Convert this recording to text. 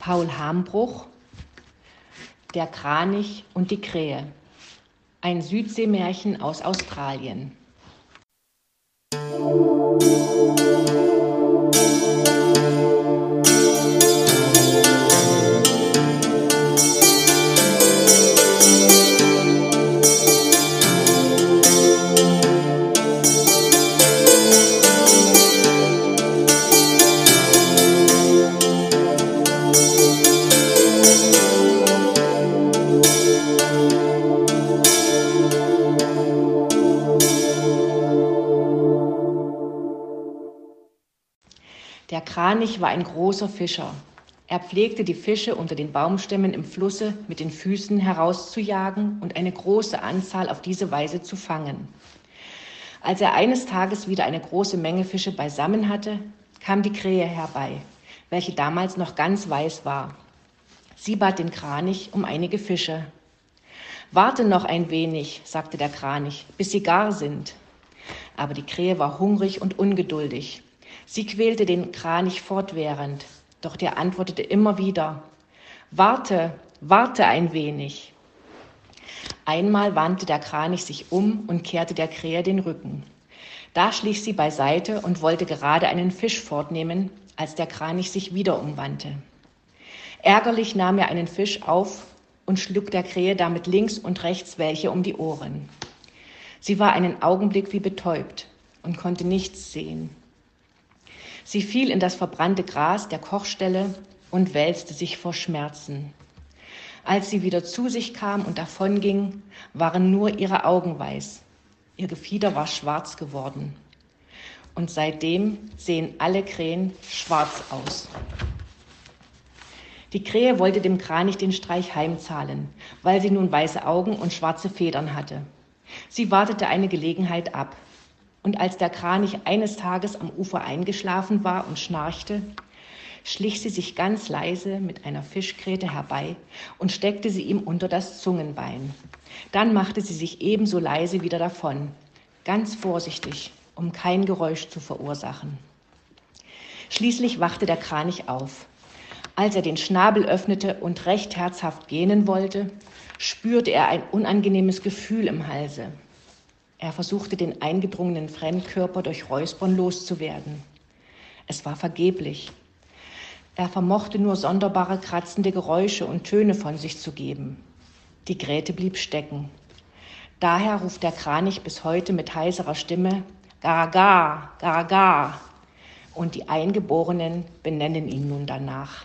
Paul Hambruch, Der Kranich und die Krähe. Ein Südseemärchen aus Australien. Der Kranich war ein großer Fischer. Er pflegte die Fische unter den Baumstämmen im Flusse mit den Füßen herauszujagen und eine große Anzahl auf diese Weise zu fangen. Als er eines Tages wieder eine große Menge Fische beisammen hatte, kam die Krähe herbei, welche damals noch ganz weiß war. Sie bat den Kranich um einige Fische. Warte noch ein wenig, sagte der Kranich, bis sie gar sind. Aber die Krähe war hungrig und ungeduldig. Sie quälte den Kranich fortwährend, doch der antwortete immer wieder, Warte, warte ein wenig. Einmal wandte der Kranich sich um und kehrte der Krähe den Rücken. Da schlich sie beiseite und wollte gerade einen Fisch fortnehmen, als der Kranich sich wieder umwandte. Ärgerlich nahm er einen Fisch auf und schlug der Krähe damit links und rechts welche um die Ohren. Sie war einen Augenblick wie betäubt und konnte nichts sehen. Sie fiel in das verbrannte Gras der Kochstelle und wälzte sich vor Schmerzen. Als sie wieder zu sich kam und davonging, waren nur ihre Augen weiß. Ihr Gefieder war schwarz geworden. Und seitdem sehen alle Krähen schwarz aus. Die Krähe wollte dem Kranich den Streich heimzahlen, weil sie nun weiße Augen und schwarze Federn hatte. Sie wartete eine Gelegenheit ab. Und als der Kranich eines Tages am Ufer eingeschlafen war und schnarchte, schlich sie sich ganz leise mit einer Fischgräte herbei und steckte sie ihm unter das Zungenbein. Dann machte sie sich ebenso leise wieder davon, ganz vorsichtig, um kein Geräusch zu verursachen. Schließlich wachte der Kranich auf. Als er den Schnabel öffnete und recht herzhaft gähnen wollte, spürte er ein unangenehmes Gefühl im Halse. Er versuchte den eingedrungenen Fremdkörper durch Räuspern loszuwerden. Es war vergeblich. Er vermochte nur sonderbare kratzende Geräusche und Töne von sich zu geben. Die Gräte blieb stecken. Daher ruft der Kranich bis heute mit heiserer Stimme Garaga, Garaga. Und die Eingeborenen benennen ihn nun danach.